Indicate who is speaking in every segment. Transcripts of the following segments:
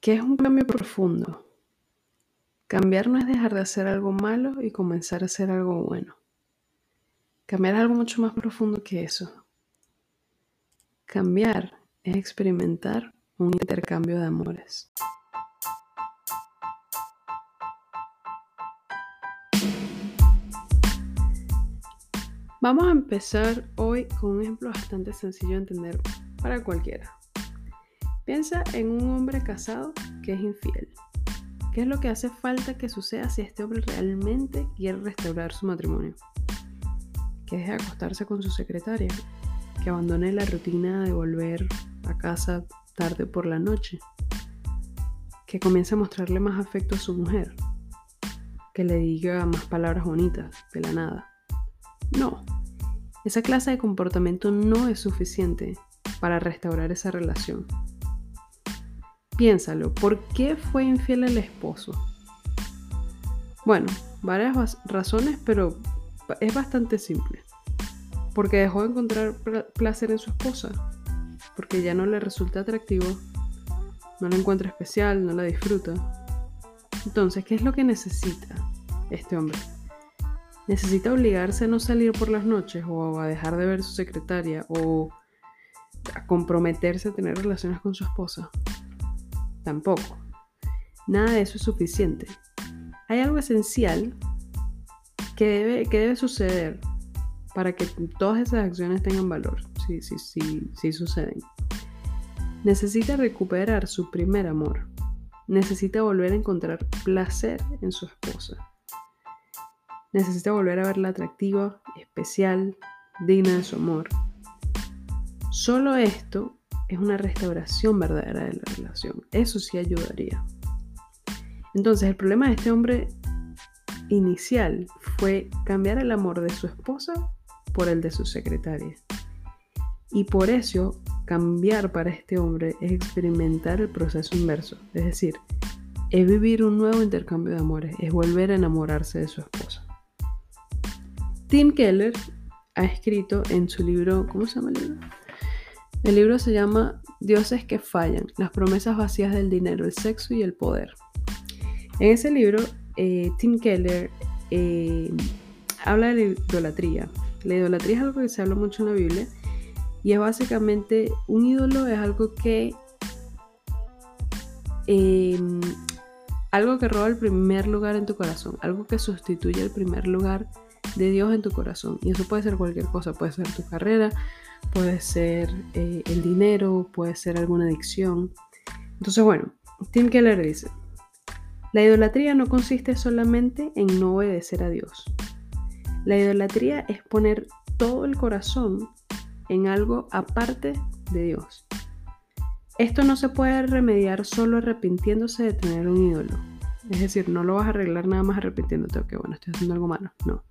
Speaker 1: ¿Qué es un cambio profundo? Cambiar no es dejar de hacer algo malo y comenzar a hacer algo bueno. Cambiar es algo mucho más profundo que eso. Cambiar es experimentar un intercambio de amores. Vamos a empezar hoy con un ejemplo bastante sencillo de entender para cualquiera. Piensa en un hombre casado que es infiel. ¿Qué es lo que hace falta que suceda si este hombre realmente quiere restaurar su matrimonio? Que deje de acostarse con su secretaria, que abandone la rutina de volver a casa tarde por la noche, que comience a mostrarle más afecto a su mujer, que le diga más palabras bonitas de la nada no, esa clase de comportamiento no es suficiente para restaurar esa relación. Piénsalo, ¿por qué fue infiel el esposo? Bueno, varias razones, pero es bastante simple. Porque dejó de encontrar placer en su esposa, porque ya no le resulta atractivo, no la encuentra especial, no la disfruta. Entonces, ¿qué es lo que necesita este hombre? necesita obligarse a no salir por las noches o a dejar de ver a su secretaria o a comprometerse a tener relaciones con su esposa. Tampoco. Nada de eso es suficiente. Hay algo esencial que debe, que debe suceder para que todas esas acciones tengan valor, si, sí, sí, sí suceden. Necesita recuperar su primer amor. Necesita volver a encontrar placer en su esposa necesita volver a verla atractiva, especial, digna de su amor. Solo esto es una restauración verdadera de la relación. Eso sí ayudaría. Entonces, el problema de este hombre inicial fue cambiar el amor de su esposa por el de su secretaria. Y por eso, cambiar para este hombre es experimentar el proceso inverso. Es decir, es vivir un nuevo intercambio de amores, es volver a enamorarse de su esposa. Tim Keller ha escrito en su libro, ¿cómo se llama el libro? El libro se llama Dioses que fallan, las promesas vacías del dinero, el sexo y el poder. En ese libro, eh, Tim Keller eh, habla de la idolatría. La idolatría es algo que se habla mucho en la Biblia y es básicamente un ídolo es algo que em, algo que roba el primer lugar en tu corazón, algo que sustituye el primer lugar de Dios en tu corazón. Y eso puede ser cualquier cosa, puede ser tu carrera, puede ser eh, el dinero, puede ser alguna adicción. Entonces, bueno, Tim Keller dice, la idolatría no consiste solamente en no obedecer a Dios. La idolatría es poner todo el corazón en algo aparte de Dios. Esto no se puede remediar solo arrepintiéndose de tener un ídolo. Es decir, no lo vas a arreglar nada más arrepintiéndote, que bueno, estoy haciendo algo malo. No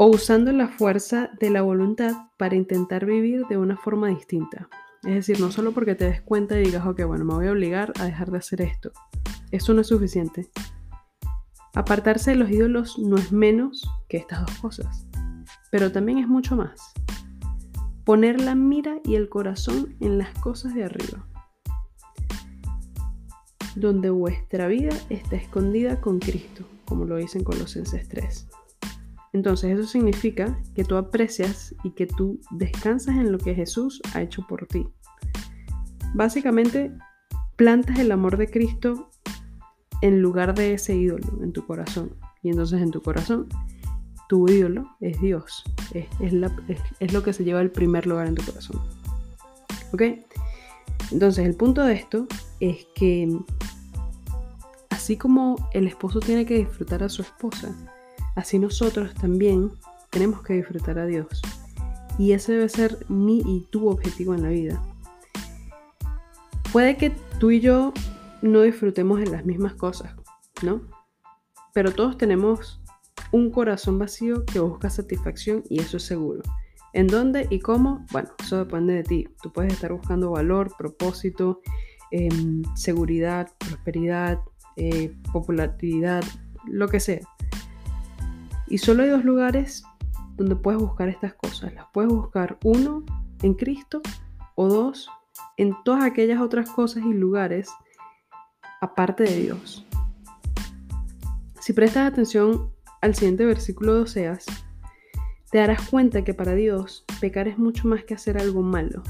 Speaker 1: o usando la fuerza de la voluntad para intentar vivir de una forma distinta. Es decir, no solo porque te des cuenta y digas, ok, bueno, me voy a obligar a dejar de hacer esto. Eso no es suficiente. Apartarse de los ídolos no es menos que estas dos cosas, pero también es mucho más. Poner la mira y el corazón en las cosas de arriba, donde vuestra vida está escondida con Cristo, como lo dice en Colosenses 3. Entonces eso significa que tú aprecias y que tú descansas en lo que Jesús ha hecho por ti. Básicamente, plantas el amor de Cristo en lugar de ese ídolo en tu corazón. Y entonces en tu corazón, tu ídolo es Dios. Es, lo que se lleva el primer lugar en tu corazón. ¿Ok? Entonces el punto de esto es que así como el esposo tiene que disfrutar a su esposa, así nosotros también tenemos que disfrutar a Dios. Y ese debe ser mi y tu objetivo en la vida. Puede que tú y yo no disfrutemos de las mismas cosas, ¿no? Pero todos tenemos un corazón vacío que busca satisfacción y eso es seguro. ¿En dónde y cómo? Bueno, eso depende de ti. Tú puedes estar buscando valor, propósito, em, seguridad, prosperidad, eh, popularidad, lo que sea. Y solo hay dos lugares donde puedes buscar estas cosas. Las puedes buscar, uno, en Cristo, o dos, en todas aquellas otras cosas y lugares aparte de Dios. Si prestas atención al siguiente versículo de Oseas, te darás cuenta que para Dios pecar es mucho más que hacer algo malo.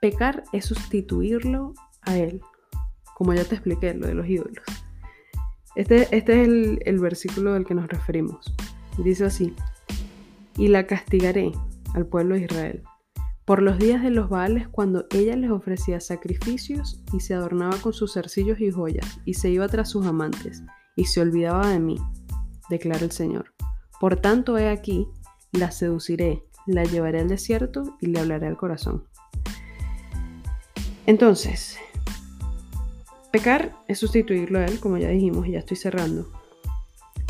Speaker 1: Pecar es sustituirlo a Él, como ya te expliqué, lo de los ídolos. Este, este es el, versículo del que nos referimos. Dice así, y la castigaré al pueblo de Israel por los días de los Baales cuando ella les ofrecía sacrificios y se adornaba con sus zarcillos y joyas y se iba tras sus amantes y se olvidaba de mí, declara el Señor. Por tanto, he aquí, la seduciré, la llevaré al desierto y le hablaré al corazón. Entonces, pecar es sustituirlo a él, como ya dijimos, y ya estoy cerrando.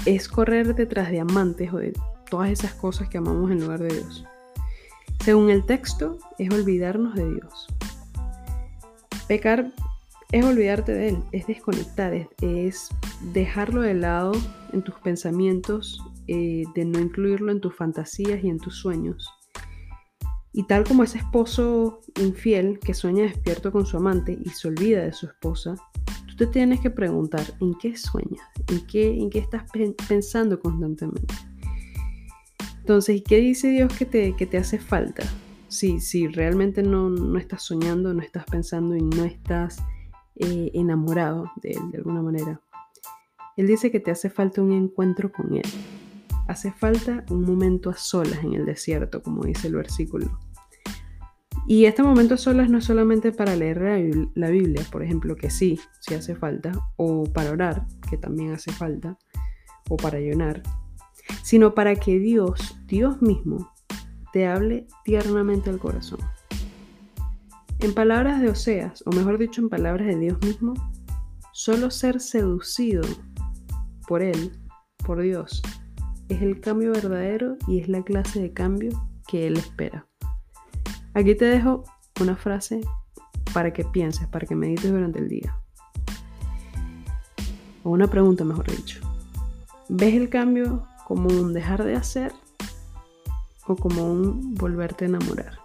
Speaker 1: Es correr detrás de amantes o de todas esas cosas que amamos en lugar de Dios. Según el texto, es olvidarnos de Dios. Pecar es olvidarte de Él, es desconectar, es, dejarlo de lado en tus pensamientos, eh, de no incluirlo en tus fantasías y en tus sueños. Y tal como ese esposo infiel que sueña despierto con su amante y se olvida de su esposa, tú te tienes que preguntar en qué sueñas, en qué, en qué estás pensando constantemente. Entonces, ¿qué dice Dios que te, que te hace falta? Si, si realmente no, no, estás soñando, no estás pensando y no estás eh, enamorado de Él de alguna manera. Él dice que te hace falta un encuentro con Él. Hace falta un momento a solas en el desierto, como dice el versículo. Y este momento a solas no es solamente para leer la Biblia, por ejemplo, que sí, sí hace falta, o para orar, que también hace falta, o para ayunar, sino para que Dios, Dios mismo, te hable tiernamente al corazón. En palabras de Oseas, o mejor dicho, en palabras de Dios mismo, solo ser seducido por Él, por Dios, es el cambio verdadero y es la clase de cambio que Él espera. Aquí te dejo una frase para que pienses, para que medites durante el día. O una pregunta, mejor dicho. ¿Ves el cambio como un dejar de hacer o como un volverte a enamorar.